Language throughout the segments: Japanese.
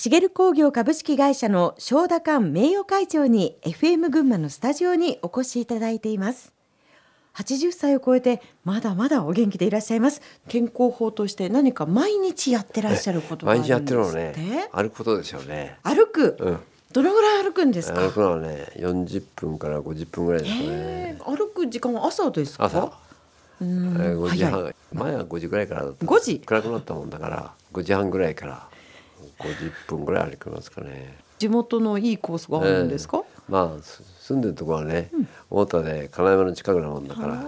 シゲル工業株式会社の正田館名誉会長に FM 群馬のスタジオにお越しいただいています。80歳を超えてまだまだお元気でいらっしゃいます。健康法として何か毎日やってらっしゃることがあるん毎日やってるのですってね。歩くことですよね。歩く、うん。どのぐらい歩くんですか？歩くのはね40分から50分ぐらいですね。え歩く時間は朝ですか？朝。うんえー5時早い。半前は5時ぐらいからだった。5時？暗くなったもんだから5時半ぐらいから50分ぐらい歩きますかね。地元のいいコースがあるんですか、えーまあす住んでるところはね、太田で金山の近くなもんだから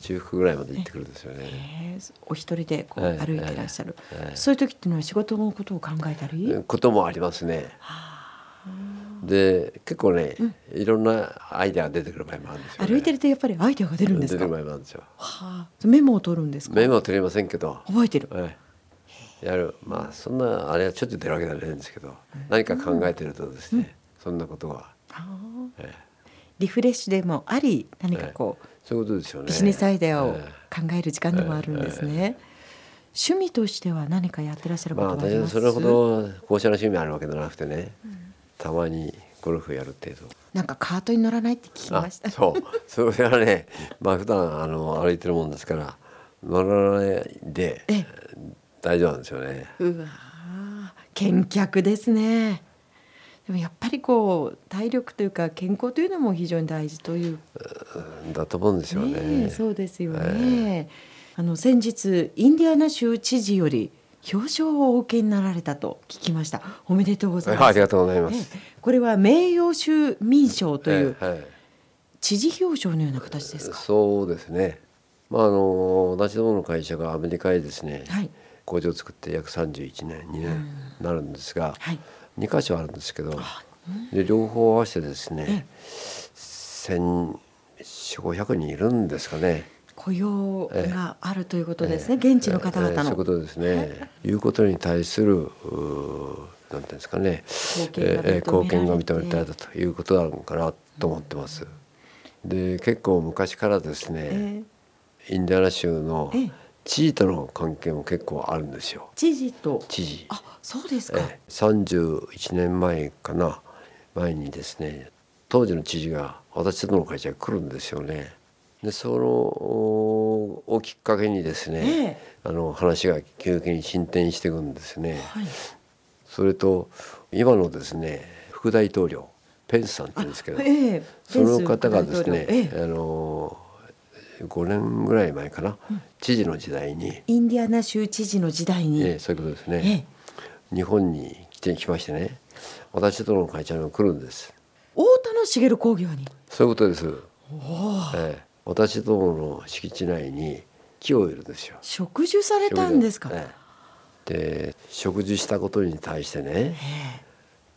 中腹ぐらいまで行ってくるんですよね。お一人でこうええ歩いてらっしゃる、ええそういう時っていうのは仕事のことを考えたり、こともありますね。で結構ね、いろんなアイデアが出てくる場合もあるんですよ、ね、歩いてるとやっぱりアイデアが出るんですか？出る場合もあるんですよ。はあ、メモを取るんですか？メモは取れませんけど、覚えてる。ええやる。まあそんなあれはちょっと出るわけじゃないんですけど、何か考えてるとですね、そんなことが、ああええ。リフレッシュでもあり何かこう、そういうことですよね。ビジネスアイデアをえ考える時間でもあるんですね、趣味としては何かやってらっしゃるこまあとはあります、私はそれほど校舎の趣味あるわけじゃなくてね、たまにゴルフやる程度。なんかカートに乗らないって聞きました。あそう。それはねまあ普段あの歩いてるもんですから乗らないでええ大丈夫なんですよね。うわー健脚ですね。でもやっぱりこう体力というか健康というのも非常に大事という。だと思うんですよね。ねえそうですよね、あの先日インディアナ州知事より表彰をお受けになられたと聞きました。おめでとうございます。ありがとうございます、ええこれは名誉州民賞というええはい。知事表彰のような形ですか、そうですね。まああの私どもの会社がアメリカへですね、はい工場を作って約31年2年になるんですが、はい。2箇所あるんですけどあで両方合わせてですえね1400500人いるんですかね。雇用があるということですね、現地の方々の、ええそういうことですね。い。うことに対するなんていうんですかね、貢献が認められて。ええ貢献が認められたということなのかなと思ってます。で結構昔からですね、ええ。インディアナ州のええ知事との関係も結構あるんですよ。知事と？知事。あそうですか、ええ31年前かな前にですね当時の知事が私どもの会社に来るんですよね。でそのおをきっかけにですね、えあの話が急激に進展していくんですね。はいそれと今のですね副大統領ペンスさんって言うんですけど、ええその方がですね、ええあの5年ぐらい前かな、知事の時代に、インディアナ州知事の時代に、ええそういうことですえね、え日本に来てきましてね。私どもの会社にも来るんです。大田の茂工業に。そういうことです、ええ。私どもの敷地内に木を植えるんですよ。植樹されたんですか、ええ。で植樹したことに対してねえ。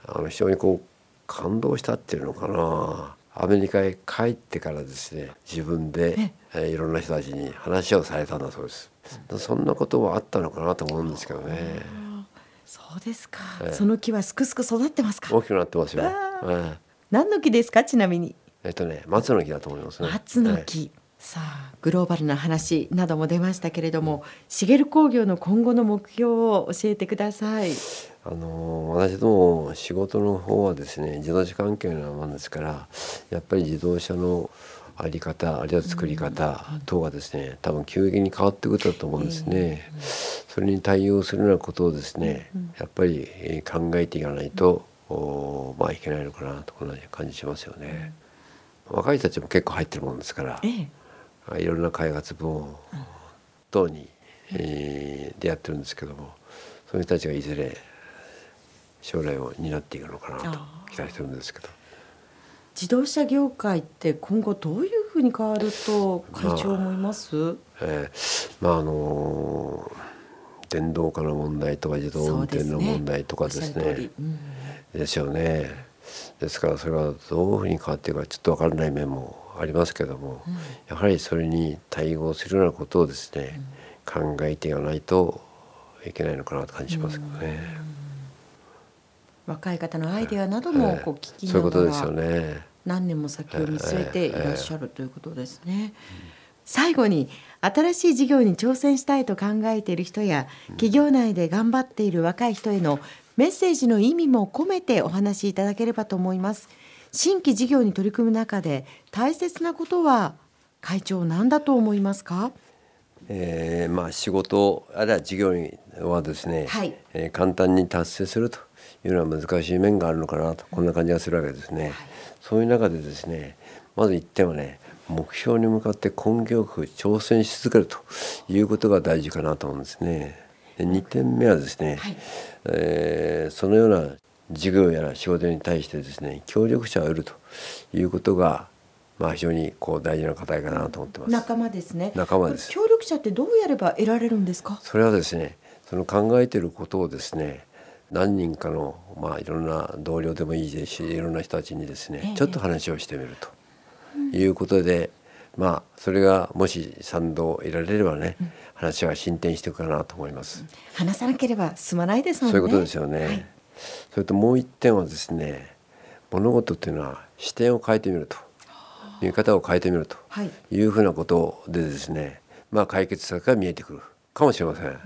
あの非常にこう感動したっていうのかなアメリカへ帰ってからですね自分で、えーいろんな人たちに話をされたんだそうです。そんなことはあったのかなと思うんですけどね。えそうですか、ええ。その木はすくすく育ってますか？大きくなってますよ、わえ何の木ですか？ちなみに。ええっとね松の木だと思いますね。松の木、さあグローバルな話なども出ましたけれども、茂工業の今後の目標を教えてください。あの私ども仕事の方はですね自動車関係のものですからやっぱり自動車のあり方あるいは作り方等がですね多分急激に変わってくると思うんですね。それに対応するようなことをですねやっぱりえー考えていかないとおまあいけないのかなとこんな感じしますよね。若い人たちも結構入ってるもんですから。ええ。あいろんな開発部門等に、えーでやってるんですけどもそういう人たちがいずれ将来を担っていくのかなと期待してるんですけど。自動車業界って今後どういうふうに変わると会長思います、えーまああのー電動化の問題とか自動運転の問題とかですおっしゃる通り。ねうん。ですよね。ですからそれがどういうふうに変わっていくかちょっと分からない面もありますけども、やはりそれに対応するようなことをですね、考えていかないといけないのかなと感じしますけどね。若い方のアイデアなどもこう聞きながらね。何年も先を見据えていらっしゃるということですね。最後に新しい事業に挑戦したいと考えている人や企業内で頑張っている若い人へのメッセージの意味も込めてお話しいただければと思います新規事業に取り組む中で大切なことは会長何だと思いますか？えー、まあ仕事あるいは事業にはですね、はい、えー、簡単に達成するというのは難しい面があるのかなとこんな感じがするわけですね。はい、そういう中でですねまず1点はね目標に向かって根気よく挑戦し続けるということが大事かなと思うんですね。で2点目はですね、はい、えー、そのような事業やら仕事に対してですね協力者を得るということがまあ非常にこう大事な課題かなと思ってます。仲間ですね。仲間です。協力者ってどうやれば得られるんですか？それはですね、その考えていることをですね、何人かのまあいろんな同僚でもいいですし、いろんな人たちにですね、ええ、ちょっと話をしてみるということで、うん、まあそれがもし賛同を得られればね、うん、話は進展していくかなと思います。話さなければ進まないですもんね。そういうことですよね。はい、それともう一点はですね、物事っていうのは視点を変えてみると。見方を変えてみると。い。うふうなことでですね、まあ、解決策が見えてくる。かもしれません、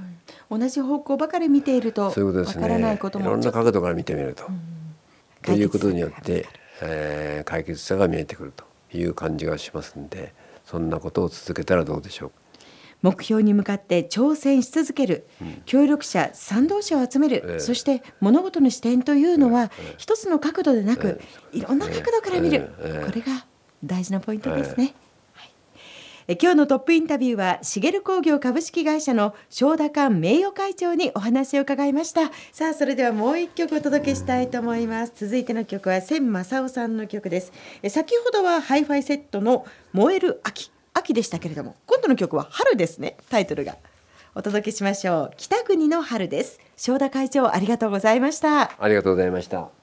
うん、同じ方向ばかり見ているとそういうことですね。いろんな角度から見てみると、うん、ということによって、えー、解決策が見えてくるという感じがしますんでそんなことを続けたらどうでしょう目標に向かって挑戦し続ける、うん、協力者賛同者を集める、えー、そして物事の視点というのは、えー、一つの角度でなく、えー、いろんな角度から見る、これが大事なポイントですね。え今日のトップインタビューは茂工業株式会社の正田館名誉会長にお話を伺いました。さあそれではもう一曲お届けしたいと思います。続いての曲は千正夫さんの曲です。え先ほどはハイファイセットの燃える秋でしたけれども今度の曲は春ですね。タイトルが。お届けしましょう。北国の春です。正田会長ありがとうございました。ありがとうございました。